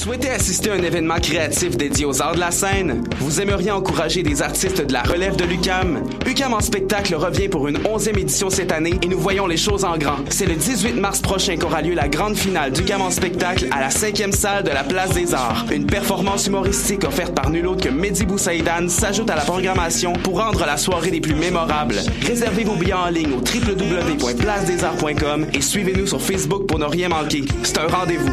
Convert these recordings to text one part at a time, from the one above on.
souhaitez assister à un événement créatif dédié aux arts de la scène? Vous aimeriez encourager des artistes de la relève de l'UCAM? UCAM en spectacle revient pour une onzième édition cette année et nous voyons les choses en grand. C'est le 18 mars prochain qu'aura lieu la grande finale d'UCAM en spectacle à la cinquième salle de la Place des Arts. Une performance humoristique offerte par nul autre que Mehdi Boussaïdan s'ajoute à la programmation pour rendre la soirée des plus mémorables. Réservez vos billets en ligne au www.placedesarts.com et suivez-nous sur Facebook pour ne rien manquer. C'est un rendez-vous.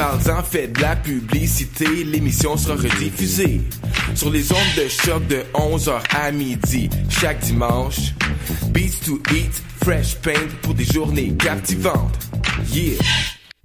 Parle-en, fais de la publicité, l'émission sera rediffusée sur les ondes de choc de 11h à midi chaque dimanche. Beats to eat, fresh paint pour des journées captivantes. Yeah!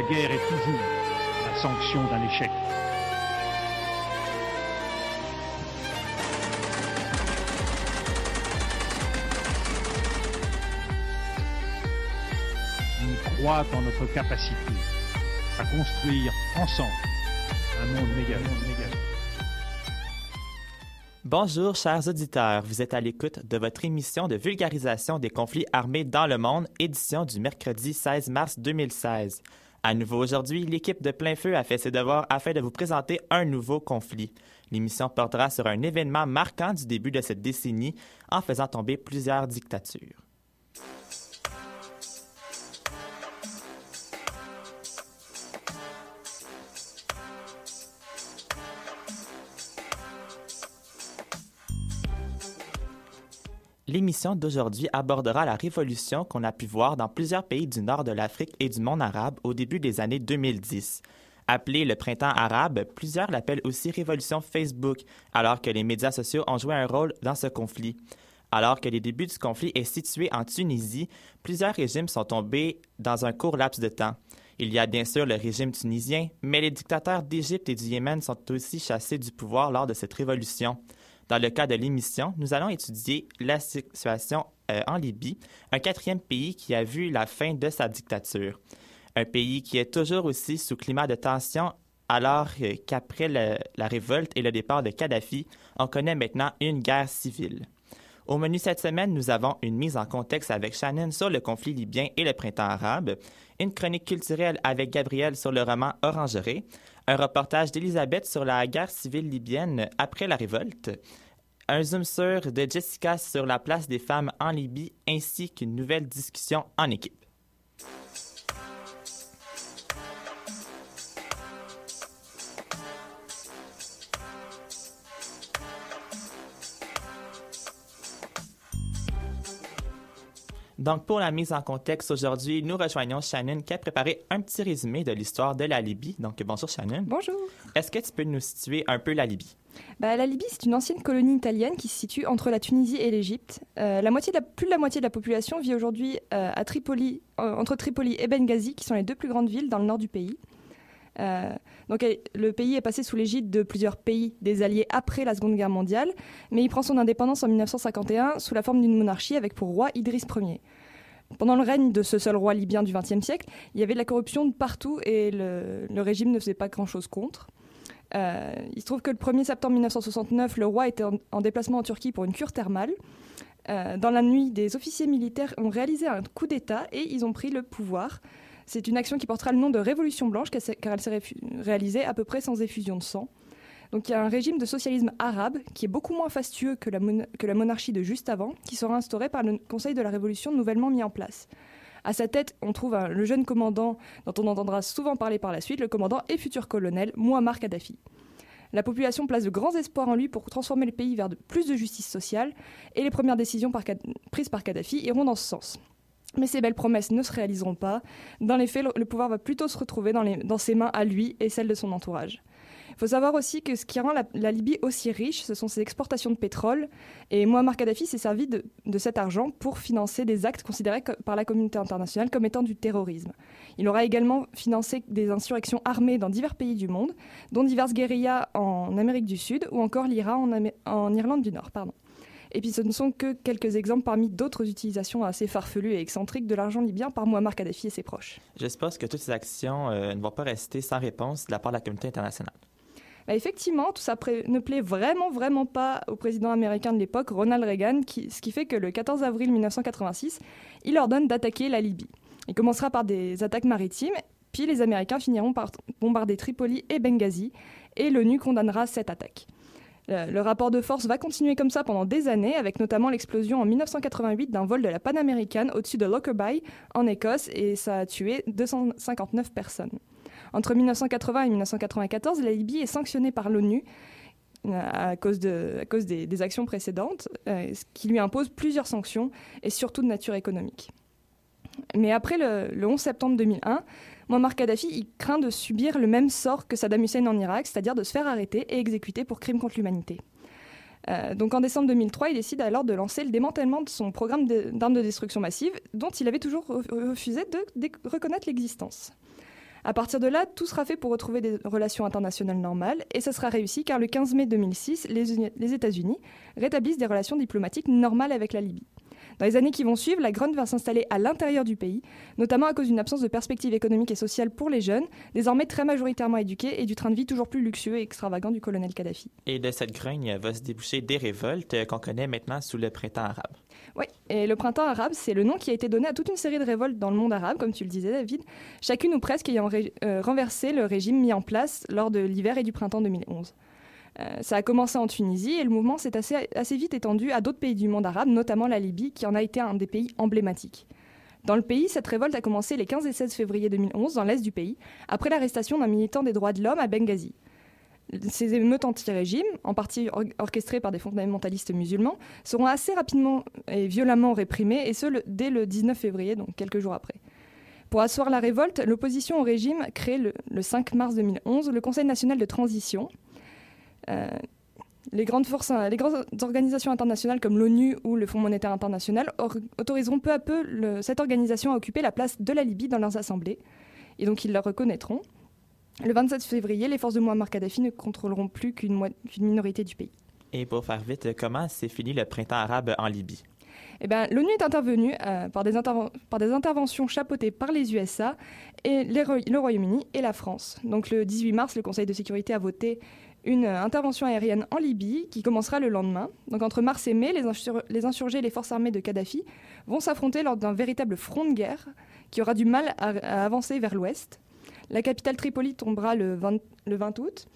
la guerre est toujours la sanction d'un échec. On croit dans notre capacité à construire ensemble un monde méga. Bonjour, chers auditeurs. Vous êtes à l'écoute de votre émission de vulgarisation des conflits armés dans le monde, édition du mercredi 16 mars 2016. À nouveau aujourd'hui, l'équipe de Plein Feu a fait ses devoirs afin de vous présenter un nouveau conflit. L'émission portera sur un événement marquant du début de cette décennie en faisant tomber plusieurs dictatures. L'émission d'aujourd'hui abordera la révolution qu'on a pu voir dans plusieurs pays du nord de l'Afrique et du monde arabe au début des années 2010. Appelée le printemps arabe, plusieurs l'appellent aussi révolution Facebook, alors que les médias sociaux ont joué un rôle dans ce conflit. Alors que les débuts du conflit est situé en Tunisie, plusieurs régimes sont tombés dans un court laps de temps. Il y a bien sûr le régime tunisien, mais les dictateurs d'Égypte et du Yémen sont aussi chassés du pouvoir lors de cette révolution. Dans le cas de l'émission, nous allons étudier la situation euh, en Libye, un quatrième pays qui a vu la fin de sa dictature. Un pays qui est toujours aussi sous climat de tension alors euh, qu'après la révolte et le départ de Kadhafi, on connaît maintenant une guerre civile. Au menu cette semaine, nous avons une mise en contexte avec Shannon sur le conflit libyen et le printemps arabe, une chronique culturelle avec Gabriel sur le roman Orangeré, un reportage d'Elisabeth sur la guerre civile libyenne après la révolte, un zoom sur de Jessica sur la place des femmes en Libye, ainsi qu'une nouvelle discussion en équipe. Donc, pour la mise en contexte aujourd'hui, nous rejoignons Shannon qui a préparé un petit résumé de l'histoire de la Libye. Donc, bonjour Shannon. Bonjour. Est-ce que tu peux nous situer un peu la Libye? Bah, la Libye, c'est une ancienne colonie italienne qui se situe entre la Tunisie et l'Égypte. Euh, la moitié plus de la moitié de la population vit aujourd'hui euh, à Tripoli, euh, entre Tripoli et Benghazi, qui sont les deux plus grandes villes dans le nord du pays. Donc, le pays est passé sous l'égide de plusieurs pays des alliés après la Seconde Guerre mondiale, mais il prend son indépendance en 1951 sous la forme d'une monarchie avec pour roi Idriss Ier. pendant le règne de ce seul roi libyen du XXe siècle, il y avait de la corruption partout et le, régime ne faisait pas grand-chose contre. Euh, il se trouve que le 1er septembre 1969, le roi était en, en déplacement en Turquie pour une cure thermale. Euh, dans la nuit, des officiers militaires ont réalisé un coup d'État et ils ont pris le pouvoir. C'est une action qui portera le nom de Révolution blanche car elle s'est réalisée à peu près sans effusion de sang. Donc il y a un régime de socialisme arabe qui est beaucoup moins fastueux que la, monarchie de juste avant, qui sera instauré par le Conseil de la Révolution nouvellement mis en place. À sa tête, on trouve le jeune commandant dont on entendra souvent parler par la suite, le commandant et futur colonel Muammar Kadhafi. La population place de grands espoirs en lui pour transformer le pays vers plus de justice sociale et les premières décisions prises par Kadhafi iront dans ce sens. Mais ces belles promesses ne se réaliseront pas. Dans les faits, le pouvoir va plutôt se retrouver dans, ses mains à lui et celles de son entourage. Il faut savoir aussi que ce qui rend la, Libye aussi riche, ce sont ses exportations de pétrole. Et Muammar Kadhafi s'est servi de, de, cet argent pour financer des actes considérés par la communauté internationale comme étant du terrorisme. Il aura également financé des insurrections armées dans divers pays du monde, dont diverses guérillas en Amérique du Sud ou encore l'IRA en, en Irlande du Nord. Pardon. Et puis ce ne sont que quelques exemples parmi d'autres utilisations assez farfelues et excentriques de l'argent libyen par Muammar Kadhafi et ses proches. J'espère que toutes ces actions euh, ne vont pas rester sans réponse de la part de la communauté internationale. Bah effectivement, tout ça ne plaît vraiment, vraiment pas au président américain de l'époque, Ronald Reagan, qui, ce qui fait que le 14 avril 1986, il ordonne d'attaquer la Libye. Il commencera par des attaques maritimes, puis les Américains finiront par bombarder Tripoli et Benghazi, et l'ONU condamnera cette attaque. Le rapport de force va continuer comme ça pendant des années, avec notamment l'explosion en 1988 d'un vol de la Panaméricaine au-dessus de Lockerbie, en Écosse, et ça a tué 259 personnes. Entre 1980 et 1994, la Libye est sanctionnée par l'ONU à cause, de, à cause des, des, actions précédentes, euh, ce qui lui impose plusieurs sanctions, et surtout de nature économique. Mais après le, le 11 septembre 2001, Muammar Kadhafi craint de subir le même sort que Saddam Hussein en Irak, c'est-à-dire de se faire arrêter et exécuter pour crimes contre l'humanité. Euh, donc en décembre 2003, il décide alors de lancer le démantèlement de son programme d'armes de, de, destruction massive, dont il avait toujours refusé de, reconnaître l'existence. À partir de là, tout sera fait pour retrouver des relations internationales normales, et ça sera réussi car le 15 mai 2006, les, les États-Unis rétablissent des relations diplomatiques normales avec la Libye. Dans les années qui vont suivre, la grogne va s'installer à l'intérieur du pays, notamment à cause d'une absence de perspective économique et sociale pour les jeunes, désormais très majoritairement éduqués et du train de vie toujours plus luxueux et extravagant du colonel Kadhafi. Et de cette grogne va se déboucher des révoltes qu'on connaît maintenant sous le printemps arabe. Oui, et le printemps arabe, c'est le nom qui a été donné à toute une série de révoltes dans le monde arabe, comme tu le disais David, chacune ou presque ayant euh, renversé le régime mis en place lors de l'hiver et du printemps 2011. Euh, ça a commencé en Tunisie et le mouvement s'est assez, vite étendu à d'autres pays du monde arabe, notamment la Libye, qui en a été un des pays emblématiques. Dans le pays, cette révolte a commencé les 15 et 16 février 2011 dans l'est du pays, après l'arrestation d'un militant des droits de l'homme à Benghazi. Ces émeutes anti-régime, en partie or orchestrées par des fondamentalistes musulmans, seront assez rapidement et violemment réprimées, et ce dès le 19 février, donc quelques jours après. Pour asseoir la révolte, l'opposition au régime crée le, le 5 mars 2011 le Conseil national de transition, les grandes forces, les grandes organisations internationales comme l'ONU ou le Fonds monétaire international autoriseront peu à peu le, cette organisation à occuper la place de la Libye dans leurs assemblées, et donc ils la reconnaîtront. Le 27 février, les forces de Muammar Kadhafi ne contrôleront plus qu'une qu minorité du pays. Et pour faire vite, comment s'est fini le printemps arabe en Libye? Eh ben, l'ONU est intervenue euh, par, des par, des interventions chapeautées par les USA, et les, le Royaume-Uni et la France. Donc le 18 mars, le Conseil de sécurité a voté une intervention aérienne en Libye qui commencera le lendemain. Donc entre mars et mai, les, insur les insurgés et les forces armées de Kadhafi vont s'affronter lors d'un véritable front de guerre qui aura du mal à, avancer vers l'ouest. La capitale Tripoli tombera le 20, le 20 août.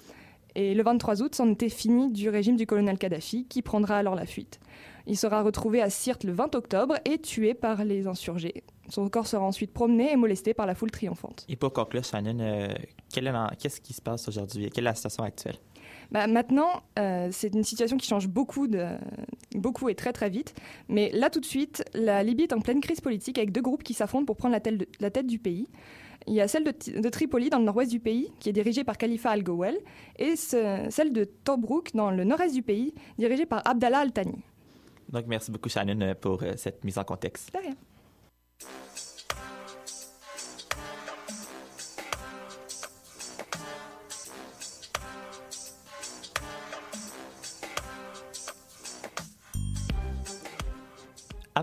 Et le 23 août, c'en était fini du régime du colonel Kadhafi, qui prendra alors la fuite. Il sera retrouvé à Sirte le 20 octobre et tué par les insurgés. Son corps sera ensuite promené et molesté par la foule triomphante. Et pour conclure, Shannon, euh, qu'est-ce qui se passe aujourd'hui? Quelle est la situation actuelle? Bah, maintenant, euh, c'est une situation qui change beaucoup, de, beaucoup et très très vite. Mais là, tout de suite, la Libye est en pleine crise politique avec deux groupes qui s'affrontent pour prendre la tête, de, la tête du pays. Il y a celle de, de, Tripoli dans le nord-ouest du pays, qui est dirigée par Khalifa Al-Gowel, et ce, celle de Tobruk dans le nord-est du pays, dirigée par Abdallah Al-Thani. Donc, merci beaucoup, Shannon, pour euh, cette mise en contexte. De rien.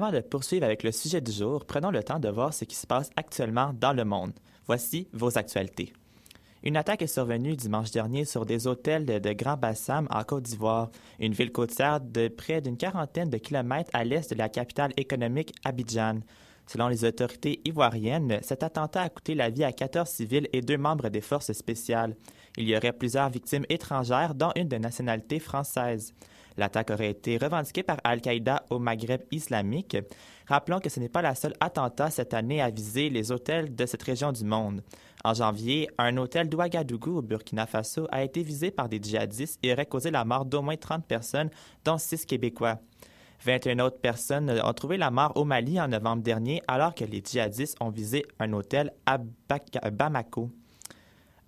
Avant de poursuivre avec le sujet du jour, prenons le temps de voir ce qui se passe actuellement dans le monde. Voici vos actualités. Une attaque est survenue dimanche dernier sur des hôtels de, Grand Bassam en Côte d'Ivoire, une ville côtière de près d'une quarantaine de kilomètres à l'est de la capitale économique Abidjan. Selon les autorités ivoiriennes, cet attentat a coûté la vie à 14 civils et deux membres des forces spéciales. Il y aurait plusieurs victimes étrangères, dont une de nationalité française. L'attaque aurait été revendiquée par Al-Qaïda au Maghreb islamique. Rappelons que ce n'est pas la seule attentat cette année à viser les hôtels de cette région du monde. En janvier, un hôtel d'Ouagadougou au Burkina Faso a été visé par des djihadistes et aurait causé la mort d'au moins 30 personnes, dont 6 Québécois. 21 autres personnes ont trouvé la mort au Mali en novembre dernier alors que les djihadistes ont visé un hôtel à Bamako.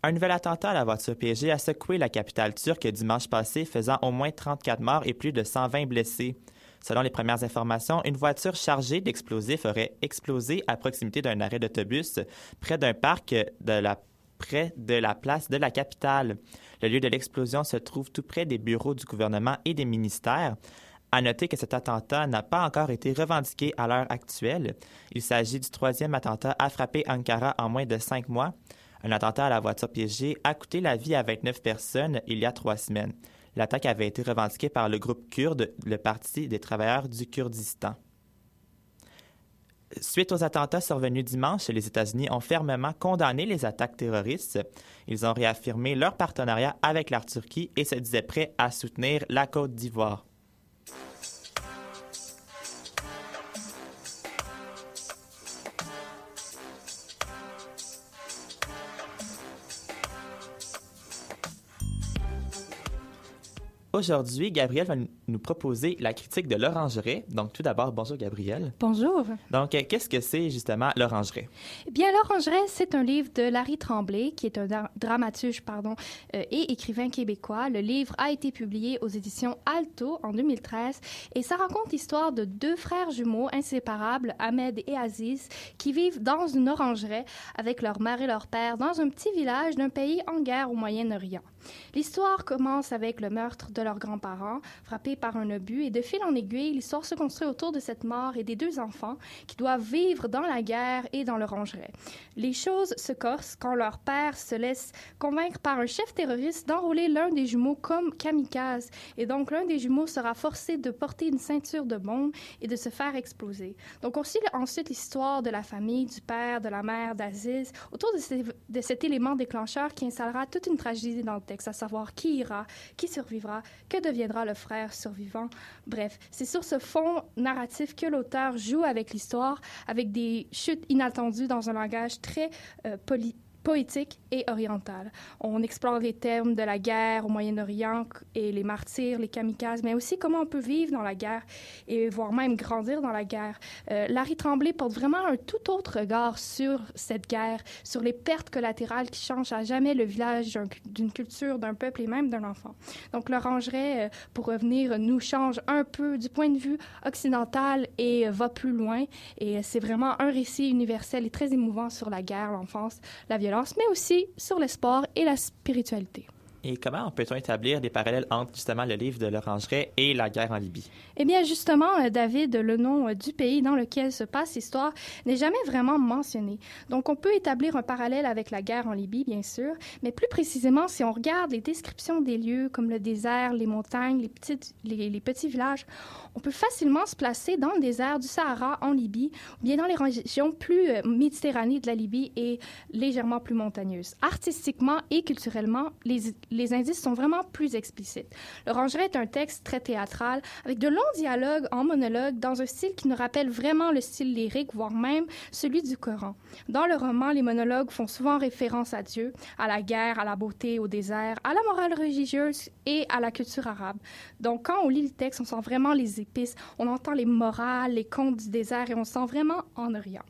Un nouvel attentat à la voiture piégée a secoué la capitale turque dimanche passé, faisant au moins 34 morts et plus de 120 blessés. Selon les premières informations, une voiture chargée d'explosifs aurait explosé à proximité d'un arrêt d'autobus près d'un parc près de la place de la capitale. Le lieu de l'explosion se trouve tout près des bureaux du gouvernement et des ministères. À noter que cet attentat n'a pas encore été revendiqué à l'heure actuelle. Il s'agit du troisième attentat à frapper Ankara en moins de cinq mois. Un attentat à la voiture piégée a coûté la vie à 29 personnes il y a trois semaines. L'attaque avait été revendiquée par le groupe kurde, le Parti des travailleurs du Kurdistan. Suite aux attentats survenus dimanche, les États-Unis ont fermement condamné les attaques terroristes. Ils ont réaffirmé leur partenariat avec la Turquie et se disaient prêts à soutenir la Côte d'Ivoire. Aujourd'hui, Gabriel va nous proposer la critique de l'orangerie. Donc, tout d'abord, bonjour Gabriel. Bonjour. Donc, qu'est-ce que c'est justement l'orangerie? Eh bien, l'orangerie, c'est un livre de Larry Tremblay, qui est un dramaturge pardon, euh, et écrivain québécois. Le livre a été publié aux éditions Alto en 2013 et ça raconte l'histoire de deux frères jumeaux inséparables, Ahmed et Aziz, qui vivent dans une orangerie avec leur mère et leur père dans un petit village d'un pays en guerre au Moyen-Orient. L'histoire commence avec le meurtre de leurs grands-parents, frappés par un obus, et de fil en aiguille, l'histoire se construit autour de cette mort et des deux enfants qui doivent vivre dans la guerre et dans l'orangerie. Les choses se corsent quand leur père se laisse convaincre par un chef terroriste d'enrôler l'un des jumeaux comme kamikaze, et donc l'un des jumeaux sera forcé de porter une ceinture de bombe et de se faire exploser. Donc on suit ensuite l'histoire de la famille, du père, de la mère, d'Aziz, autour de cet élément déclencheur qui installera toute une tragédie dans le texte, à savoir qui ira, qui survivra, que deviendra le frère survivant? Bref, c'est sur ce fond narratif que l'auteur joue avec l'histoire, avec des chutes inattendues dans un langage très euh, poétique et orientale. On explore les thèmes de la guerre au Moyen-Orient et les martyrs, les kamikazes, mais aussi comment on peut vivre dans la guerre et voire même grandir dans la guerre. Euh, Larry Tremblay porte vraiment un tout autre regard sur cette guerre, sur les pertes collatérales qui changent à jamais le village d'une culture, d'un peuple et même d'un enfant. Donc l'orangerie, euh, pour revenir, nous change un peu du point de vue occidental et euh, va plus loin. Et c'est vraiment un récit universel et très émouvant sur la guerre, l'enfance, la violence mais aussi sur l'espoir et la spiritualité. Et comment peut-on établir des parallèles entre justement le livre de l'Orangerie et la guerre en Libye? Eh bien, justement, euh, David, le nom euh, du pays dans lequel se passe l'histoire n'est jamais vraiment mentionné. Donc, on peut établir un parallèle avec la guerre en Libye, bien sûr, mais plus précisément, si on regarde les descriptions des lieux comme le désert, les montagnes, les, les, petits villages, on peut facilement se placer dans le désert du Sahara en Libye ou bien dans les régions plus euh, méditerranéennes de la Libye et légèrement plus montagneuses. Artistiquement et culturellement, les les indices sont vraiment plus explicites. L'Orangerie est un texte très théâtral, avec de longs dialogues en monologue dans un style qui nous rappelle vraiment le style lyrique, voire même celui du Coran. Dans le roman, les monologues font souvent référence à Dieu, à la guerre, à la beauté, au désert, à la morale religieuse et à la culture arabe. Donc, quand on lit le texte, on sent vraiment les épices, on entend les morales, les contes du désert et on sent vraiment en Orient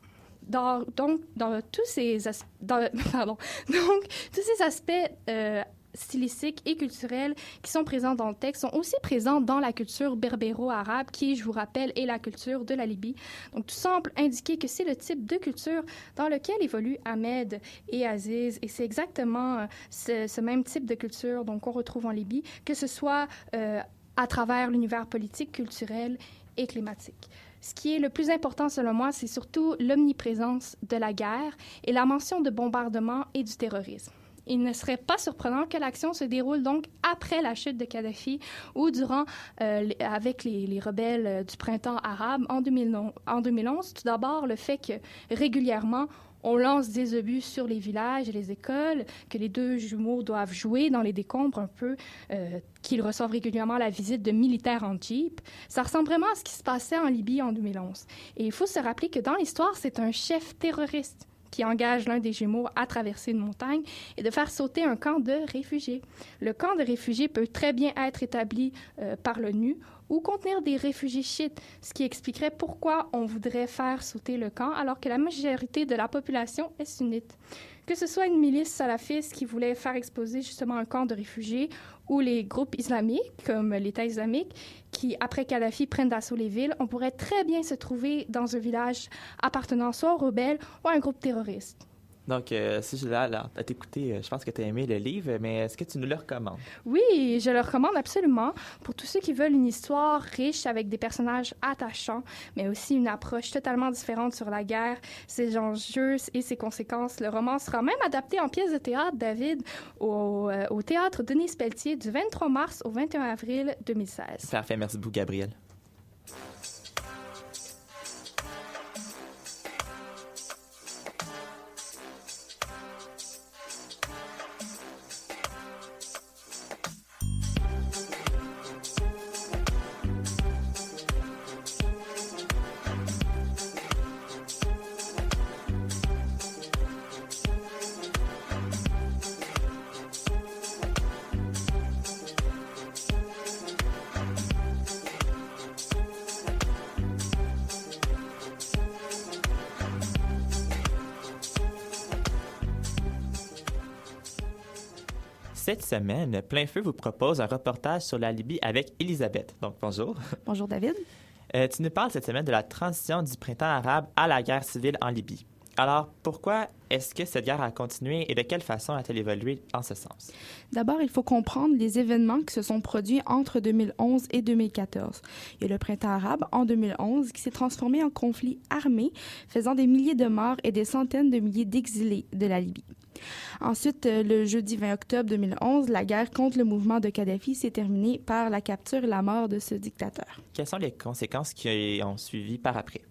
donc, dans tous ces, pardon, donc, tous ces aspects euh, stylistiques et culturels qui sont présents dans le texte sont aussi présents dans la culture berbéro-arabe qui, je vous rappelle, est la culture de la Libye. Donc, tout semble indiquer que c'est le type de culture dans lequel évoluent Ahmed et Aziz et c'est exactement euh, ce, même type de culture qu'on retrouve en Libye, que ce soit euh, à travers l'univers politique, culturel et climatique. Ce qui est le plus important selon moi, c'est surtout l'omniprésence de la guerre et la mention de bombardements et du terrorisme. Il ne serait pas surprenant que l'action se déroule donc après la chute de Kadhafi ou durant, euh, avec les, les, rebelles euh, du printemps arabe en, 2011. En 2011. Tout d'abord, le fait que régulièrement, on lance des obus sur les villages et les écoles, que les deux jumeaux doivent jouer dans les décombres un peu, euh, qu'ils reçoivent régulièrement la visite de militaires en jeep. Ça ressemble vraiment à ce qui se passait en Libye en 2011. Et il faut se rappeler que dans l'histoire, c'est un chef terroriste qui engage l'un des jumeaux à traverser une montagne et de faire sauter un camp de réfugiés. Le camp de réfugiés peut très bien être établi euh, par l'ONU ou contenir des réfugiés chiites, ce qui expliquerait pourquoi on voudrait faire sauter le camp alors que la majorité de la population est sunnite. Que ce soit une milice salafiste qui voulait faire exploser justement un camp de réfugiés ou les groupes islamiques comme l'État islamique qui, après Kadhafi, prennent d'assaut les villes, on pourrait très bien se trouver dans un village appartenant soit aux rebelles ou à un groupe terroriste. Donc, euh, si je là, à t'écouter, euh, je pense que tu as aimé le livre, mais est-ce que tu nous le recommandes? Oui, je le recommande absolument pour tous ceux qui veulent une histoire riche avec des personnages attachants, mais aussi une approche totalement différente sur la guerre, ses enjeux et ses conséquences. Le roman sera même adapté en pièce de théâtre, David, au, euh, au théâtre Denis Pelletier du 23 mars au 21 avril 2016. Parfait, merci beaucoup, Gabriel. Semaine, Plein Feu vous propose un reportage sur la Libye avec Elisabeth. Donc, bonjour. Bonjour, David. Euh, tu nous parles cette semaine de la transition du printemps arabe à la guerre civile en Libye. Alors, pourquoi est-ce que cette guerre a continué et de quelle façon a-t-elle évolué en ce sens? D'abord, il faut comprendre les événements qui se sont produits entre 2011 et 2014. Il y a le printemps arabe en 2011 qui s'est transformé en conflit armé, faisant des milliers de morts et des centaines de milliers d'exilés de la Libye. Ensuite, euh, le jeudi 20 octobre 2011, la guerre contre le mouvement de Kadhafi s'est terminée par la capture et la mort de ce dictateur. Quelles sont les conséquences qui ont suivi par après?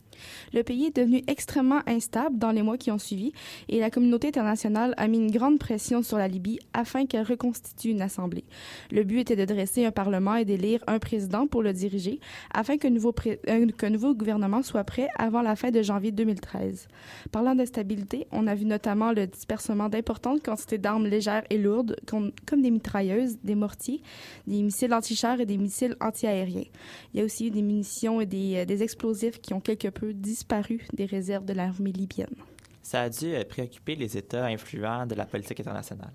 Le pays est devenu extrêmement instable dans les mois qui ont suivi et la communauté internationale a mis une grande pression sur la Libye afin qu'elle reconstitue une assemblée. Le but était de dresser un parlement et d'élire un président pour le diriger afin qu'un nouveau, euh, nouveau gouvernement soit prêt avant la fin de janvier 2013. Parlant d'instabilité, on a vu notamment le dispersement d'importantes quantités d'armes légères et lourdes comme, des mitrailleuses, des mortiers, des missiles anti-chars et des missiles anti-aériens. Il y a aussi eu des munitions et des, euh, des explosifs qui ont quelque peu disparu des réserves de l'armée libyenne. Ça a dû euh, préoccuper les États influents de la politique internationale.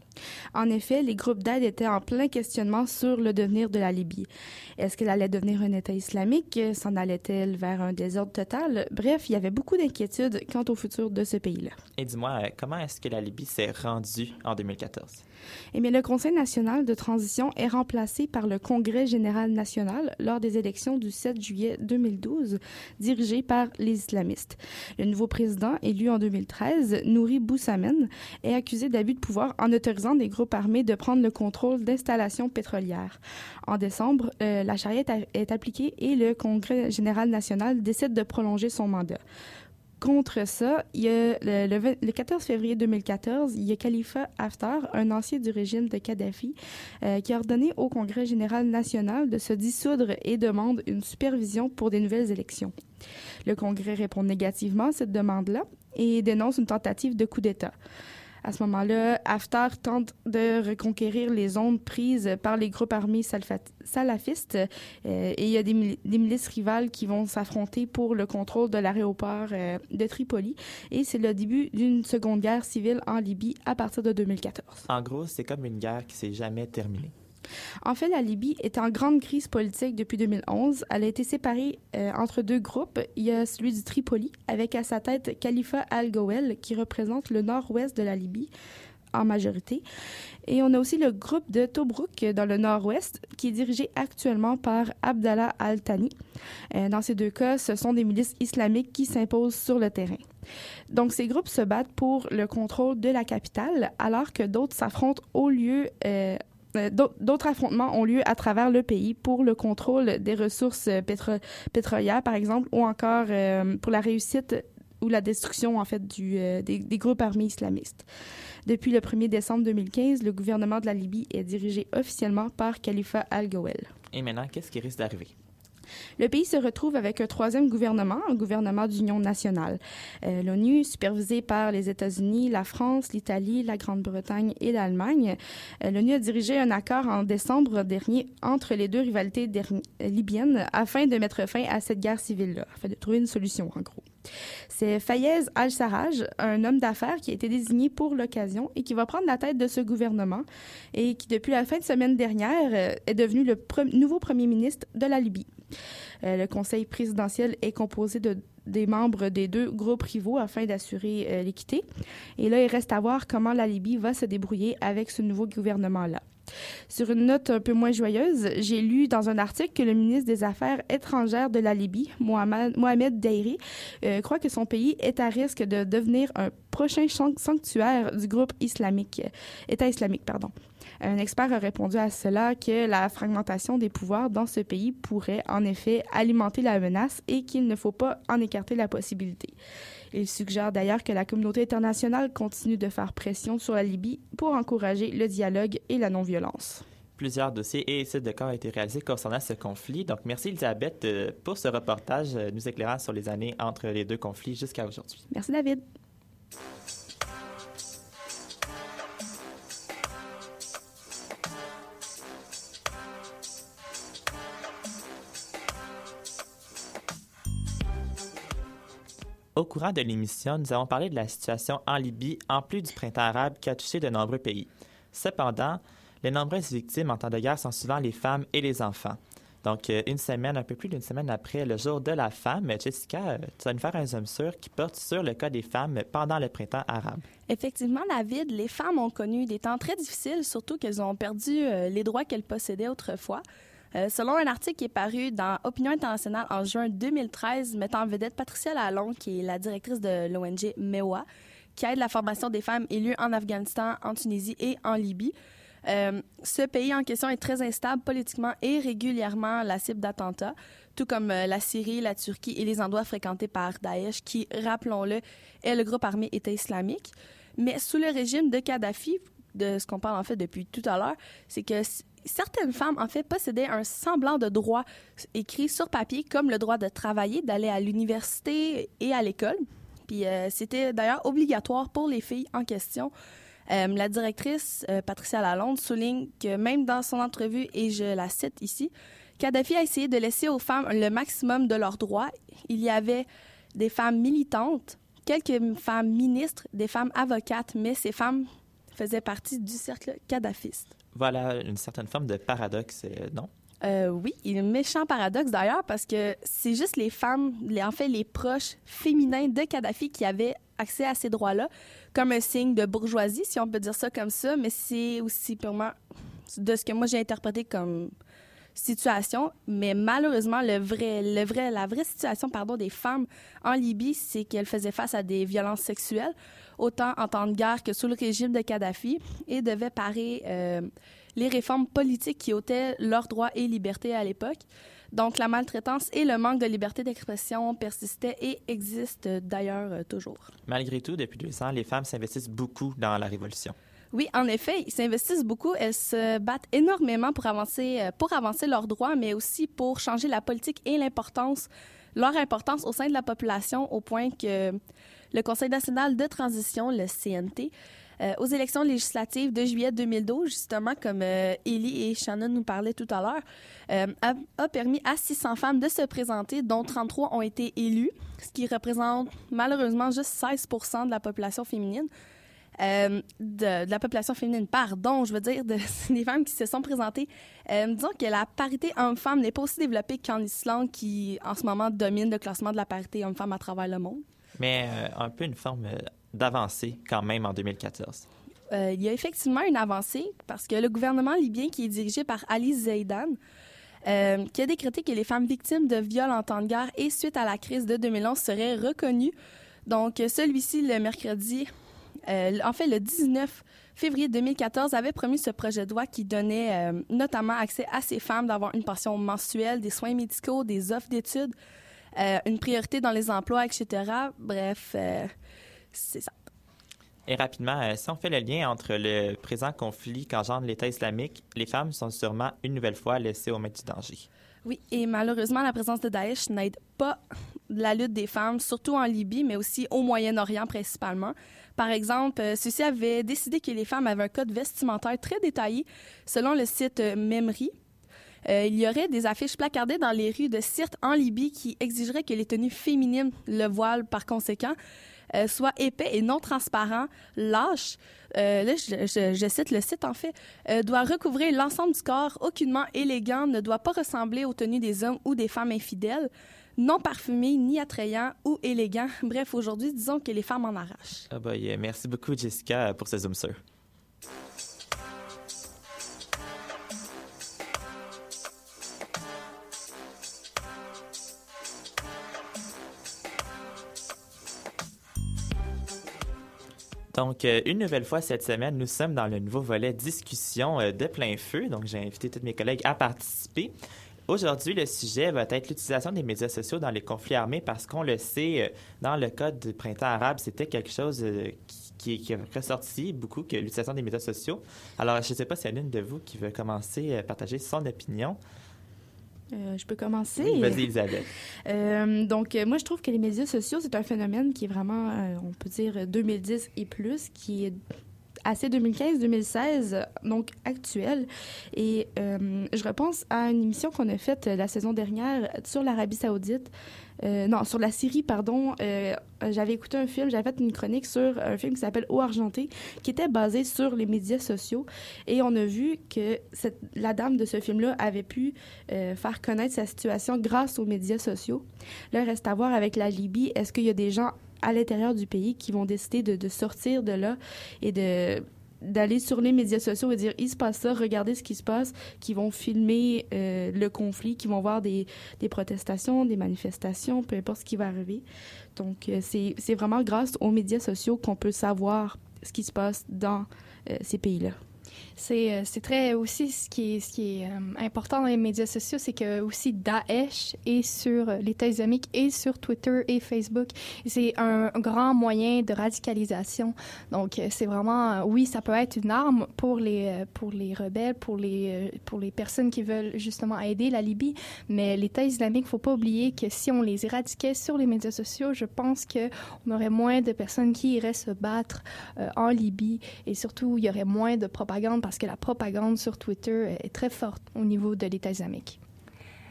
En effet, les groupes d'aide étaient en plein questionnement sur le devenir de la Libye. Est-ce qu'elle allait devenir un État islamique? S'en allait-elle vers un désordre total? Bref, il y avait beaucoup d'inquiétudes quant au futur de ce pays-là. Et dis-moi, euh, comment est-ce que la Libye s'est rendue en 2014? Eh bien, le Conseil national de transition est remplacé par le Congrès général national lors des élections du 7 juillet 2012, dirigé par les islamistes. Le nouveau président, élu en 2013, Nouri Boussamen, est accusé d'abus de pouvoir en autorisant des groupes armés de prendre le contrôle d'installations pétrolières. En décembre, euh, la charia est appliquée et le Congrès général national décide de prolonger son mandat contre ça, le, 14 février 2014, il y a Khalifa Haftar, un ancien du régime de Kadhafi, euh, qui a ordonné au Congrès général national de se dissoudre et demande une supervision pour des nouvelles élections. Le Congrès répond négativement à cette demande-là et dénonce une tentative de coup d'État. À ce moment-là, Haftar tente de reconquérir les zones prises par les groupes armés salafistes euh, et il y a des, milices rivales qui vont s'affronter pour le contrôle de l'aéroport euh, de Tripoli et c'est le début d'une seconde guerre civile en Libye à partir de 2014. En gros, c'est comme une guerre qui s'est jamais terminée. En fait, la Libye est en grande crise politique depuis 2011. Elle a été séparée euh, entre deux groupes. Il y a celui du Tripoli, avec à sa tête Khalifa al-Gowel, qui représente le nord-ouest de la Libye. en majorité. Et on a aussi le groupe de Tobruk dans le nord-ouest, qui est dirigé actuellement par Abdallah al-Thani. Euh, dans ces deux cas, ce sont des milices islamiques qui s'imposent sur le terrain. Donc, ces groupes se battent pour le contrôle de la capitale, alors que d'autres s'affrontent au lieu euh, D'autres affrontements ont lieu à travers le pays pour le contrôle des ressources pétrolières, par exemple, ou encore pour la réussite ou la destruction, en fait, des, des, groupes armés islamistes. Depuis le 1er décembre 2015, le gouvernement de la Libye est dirigé officiellement par Khalifa al-Gawel. Et maintenant, qu'est-ce qui risque d'arriver? Le pays se retrouve avec un troisième gouvernement, un gouvernement d'union nationale. Euh, L'ONU, supervisée par les États-Unis, la France, l'Italie, la Grande-Bretagne et l'Allemagne, euh, l'ONU a dirigé un accord en décembre dernier entre les deux rivalités libyennes afin de mettre fin à cette guerre civile-là, afin de trouver une solution, en gros. C'est Fayez al-Sarraj, un homme d'affaires qui a été désigné pour l'occasion et qui va prendre la tête de ce gouvernement et qui, depuis la fin de semaine dernière, euh, est devenu le nouveau premier ministre de la Libye. Euh, le conseil présidentiel est composé de des membres des deux groupes rivaux afin d'assurer euh, l'équité. Et là, il reste à voir comment la Libye va se débrouiller avec ce nouveau gouvernement-là. Sur une note un peu moins joyeuse, j'ai lu dans un article que le ministre des Affaires étrangères de la Libye, Mohamed, Mohamed euh, croit que son pays est à risque de devenir un prochain sanctuaire du groupe islamique, État islamique. Pardon. Un expert a répondu à cela que la fragmentation des pouvoirs dans ce pays pourrait en effet alimenter la menace et qu'il ne faut pas en écarter la possibilité. Il suggère d'ailleurs que la communauté internationale continue de faire pression sur la Libye pour encourager le dialogue et la non-violence. Plusieurs dossiers et études de cas ont été réalisés concernant ce conflit. Donc, merci Elisabeth euh, pour ce reportage euh, nous éclairant sur les années entre les deux conflits jusqu'à aujourd'hui. Merci David. Au courant de l'émission, nous avons parlé de la situation en Libye en plus du printemps arabe qui a touché de nombreux pays. Cependant, les nombreuses victimes en temps de guerre sont souvent les femmes et les enfants. Donc, euh, une semaine, un peu plus d'une semaine après le jour de la femme, Jessica, euh, tu vas nous faire un zoom sur qui porte sur le cas des femmes pendant le printemps arabe. Effectivement, David, les femmes ont connu des temps très difficiles, surtout qu'elles ont perdu euh, les droits qu'elles possédaient autrefois. Euh, selon un article qui est paru dans Opinion internationale en juin 2013, mettant en vedette Patricia Lalonde, qui est la directrice de l'ONG MEWA, qui aide la formation des femmes élues en Afghanistan, en Tunisie et en Libye. Euh, ce pays en question est très instable politiquement et régulièrement la cible d'attentats, tout comme euh, la Syrie, la Turquie et les endroits fréquentés par Daesh, qui, rappelons-le, est le groupe armé État islamique. Mais sous le régime de Kadhafi, de ce qu'on parle en fait depuis tout à l'heure, c'est que certaines femmes, en fait, possédaient un semblant de droit écrit sur papier, comme le droit de travailler, d'aller à l'université et à l'école. Puis euh, c'était d'ailleurs obligatoire pour les filles en question. Euh, la directrice, euh, Patricia Lalonde, souligne que même dans son entrevue, et je la cite ici, Kadhafi a essayé de laisser aux femmes le maximum de leurs droits. Il y avait des femmes militantes, quelques femmes ministres, des femmes avocates, mais ces femmes faisaient partie du cercle kadhafiste. Voilà une certaine forme de paradoxe, euh, non? Euh, oui, il un méchant paradoxe d'ailleurs parce que c'est juste les femmes, en fait les proches féminins de Kadhafi qui avaient accès à ces droits-là, comme un signe de bourgeoisie, si on peut dire ça comme ça, mais c'est aussi purement de ce que moi j'ai interprété comme situation. Mais malheureusement, le vrai, le vrai, la vraie situation pardon, des femmes en Libye, c'est qu'elles faisaient face à des violences sexuelles autant en temps de guerre que sous le régime de Kadhafi, et devaient parer euh, les réformes politiques qui ôtaient leurs droits et libertés à l'époque. Donc, la maltraitance et le manque de liberté d'expression persistaient et existent d'ailleurs euh, toujours. Malgré tout, depuis deux ans, les femmes s'investissent beaucoup dans la révolution. Oui, en effet, ils s'investissent beaucoup. Elles se battent énormément pour avancer, euh, pour avancer leurs droits, mais aussi pour changer la politique et l'importance, leur importance au sein de la population, au point que le Conseil national de transition, le CNT, euh, aux élections législatives de juillet 2012, justement, comme euh, Ellie et Shannon nous parlaient tout à l'heure, euh, a, permis à 600 femmes de se présenter, dont 33 ont été élues, ce qui représente malheureusement juste 16 de la population féminine. de, la population féminine, pardon, je veux dire, de, des femmes qui se sont présentées. disons que la parité homme-femme n'est pas aussi développée qu'en Islande, qui en ce moment domine le classement de la parité homme-femme à travers le monde mais euh, un peu une forme euh, d'avancée quand même en 2014. euh, il y a effectivement une avancée parce que le gouvernement libyen, qui est dirigé par Ali Zaidan, qui a décrété que les femmes victimes de viols en temps de guerre et suite à la crise de 2011 seraient reconnues. Donc, celui-ci, le mercredi, en fait, le 19 février 2014, avait promis ce projet de loi qui donnait notamment accès à ces femmes d'avoir une pension mensuelle, des soins médicaux, des offres d'études, euh, une priorité dans les emplois, etc. Bref, euh, c'est ça. Et rapidement, euh, si on fait le lien entre le présent conflit qu'engendre l'État islamique, les femmes sont sûrement une nouvelle fois laissées au mains du danger. Oui, et malheureusement, la présence de Daesh n'aide pas la lutte des femmes, surtout en Libye, mais aussi au Moyen-Orient principalement. Par exemple, ceux-ci avaient décidé que les femmes avaient un code vestimentaire très détaillé selon le site Memri. Euh, il y aurait des affiches placardées dans les rues de Sirte en Libye qui exigeraient que les tenues féminines, le voile par conséquent, euh, soient épais et non transparents, lâches. Euh, là, je, cite le site en fait, euh, doit recouvrir l'ensemble du corps, aucunement élégant, ne doit pas ressembler aux tenues des hommes ou des femmes infidèles, non parfumé, ni attrayant ou élégant. Bref, aujourd'hui, disons que les femmes en arrachent. Ah bah. Merci beaucoup, Jessica, pour ce Zoom sur. Donc, euh, une nouvelle fois cette semaine, nous sommes dans le nouveau volet discussion euh, de plein feu. Donc, j'ai invité tous mes collègues à participer. Aujourd'hui, le sujet va être l'utilisation des médias sociaux dans les conflits armés parce qu'on le sait, euh, dans le code du printemps arabe, c'était quelque chose qui, qui, ressorti beaucoup, que l'utilisation des médias sociaux. Alors, je ne sais pas s'il y a l'une de vous qui veut commencer à partager son opinion. Euh, je peux commencer. Oui, Vas-y, Elisabeth. Euh, donc, euh, moi, je trouve que les médias sociaux, c'est un phénomène qui est vraiment, on peut dire, 2010 et plus, qui est assez 2015-2016, donc actuel. Et euh, je repense à une émission qu'on a faite la saison dernière sur l'Arabie saoudite. Euh, non, sur la Syrie, pardon. Euh, j'avais écouté un film, j'avais fait une chronique sur un film qui s'appelle Eau argentée, qui était basé sur les médias sociaux. Et on a vu que la dame de ce film-là avait pu faire connaître sa situation grâce aux médias sociaux. Là, reste à voir avec la Libye, est-ce qu'il y a des gens à l'intérieur du pays qui vont décider de, sortir de là et de d'aller sur les médias sociaux et dire il se passe ça, regardez ce qui se passe, qui vont filmer euh, le conflit, qui vont voir des, des protestations, des manifestations, peu importe ce qui va arriver. Donc, euh, c'est c'est vraiment grâce aux médias sociaux qu'on peut savoir ce qui se passe dans euh, ces pays-là. C'est euh, c'est très aussi ce qui est, ce qui est euh, important dans les médias sociaux, c'est que aussi Daesh est sur euh, l'État islamique et sur Twitter et Facebook. C'est un grand moyen de radicalisation. Donc euh, c'est vraiment oui, ça peut être une arme pour les pour les rebelles, pour les pour les personnes qui veulent justement aider la Libye, mais l'État islamique, faut pas oublier que si on les éradiquait sur les médias sociaux, je pense que on aurait moins de personnes qui iraient se battre euh, en Libye et surtout il y aurait moins de propagande parce que la propagande sur Twitter est très forte au niveau de l'État islamique.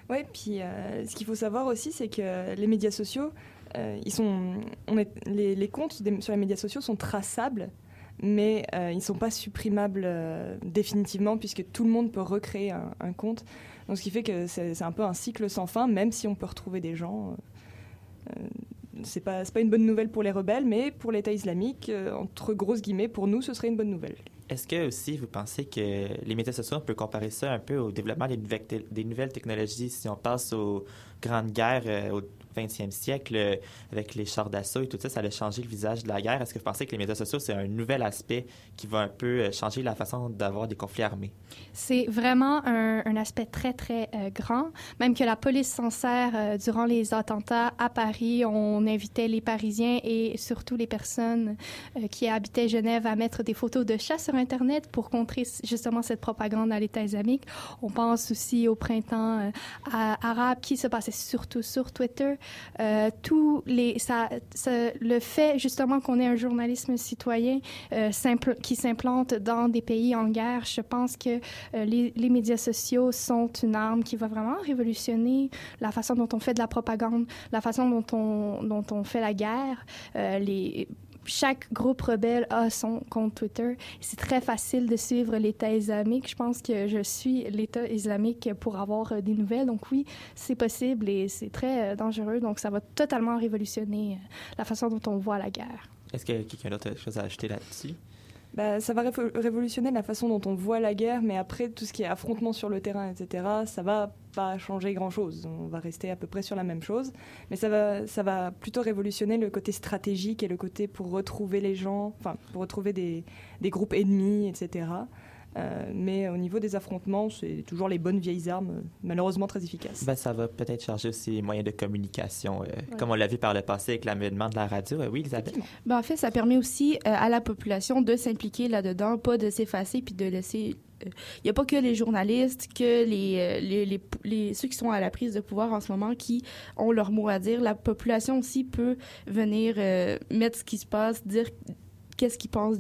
Oui, puis euh, ce qu'il faut savoir aussi, c'est que les médias sociaux, euh, ils sont, les, comptes sur les médias sociaux sont traçables, mais euh, ils ne sont pas supprimables définitivement, puisque tout le monde peut recréer un, compte. Donc, ce qui fait que c'est un peu un cycle sans fin, même si on peut retrouver des gens. C'est pas, pas une bonne nouvelle pour les rebelles, mais pour l'État islamique, entre grosses guillemets, pour nous, ce serait une bonne nouvelle. Est-ce que aussi vous pensez que les médias sociaux, on peut comparer ça un peu au développement des nouvelles, technologies si on passe aux grandes guerres euh, au 20e siècle euh, avec les chars d'assaut et tout ça, ça a changé le visage de la guerre. Est-ce que vous pensez que les médias sociaux, c'est un nouvel aspect qui va un peu euh, changer la façon d'avoir des conflits armés? C'est vraiment un, aspect très, très euh, grand. Même que la police s'en sert durant les attentats à Paris. On invitait les Parisiens et surtout les personnes qui habitaient Genève à mettre des photos de chats sur Internet pour contrer justement cette propagande à l'État islamique. On pense aussi au printemps arabe qui se passait surtout sur Twitter. Euh, les, ça, le fait justement qu'on ait un journalisme citoyen euh, qui s'implante dans des pays en guerre, je pense que euh, les, les médias sociaux sont une arme qui va vraiment révolutionner la façon dont on fait de la propagande, la façon dont on, dont on fait la guerre. Les, chaque groupe rebelle a son compte Twitter. C'est très facile de suivre l'État islamique. Je pense que je suis l'État islamique pour avoir euh, des nouvelles. Donc oui, c'est possible et c'est très euh, dangereux. Donc ça va totalement révolutionner euh, la façon dont on voit la guerre. Est-ce que quelqu'un d'autre a quelque chose à ajouter là-dessus? Bah, ça va révo- révolutionner la façon dont on voit la guerre, mais après, tout ce qui est affrontement sur le terrain, etc., ça va pas changer grand-chose. On va rester à peu près sur la même chose. Mais ça va, ça va plutôt révolutionner le côté stratégique et le côté pour retrouver les gens, enfin, pour retrouver des groupes ennemis, etc. Euh, mais au niveau des affrontements, c'est toujours les bonnes vieilles armes, malheureusement très efficaces. Ben, ça va peut-être changer aussi les moyens de communication, euh, comme on l'a vu par le passé avec l'avènement de la radio. Euh, oui, Elisabeth? Ben, en fait, ça permet aussi euh, à la population de s'impliquer là-dedans, pas de s'effacer puis de laisser. Il n'y a pas que les journalistes, que les, les, les, les- ceux qui sont à la prise de pouvoir en ce moment qui ont leur mot à dire. La population aussi peut venir euh, mettre ce qui se passe, dire qu'est-ce qu'ils pensent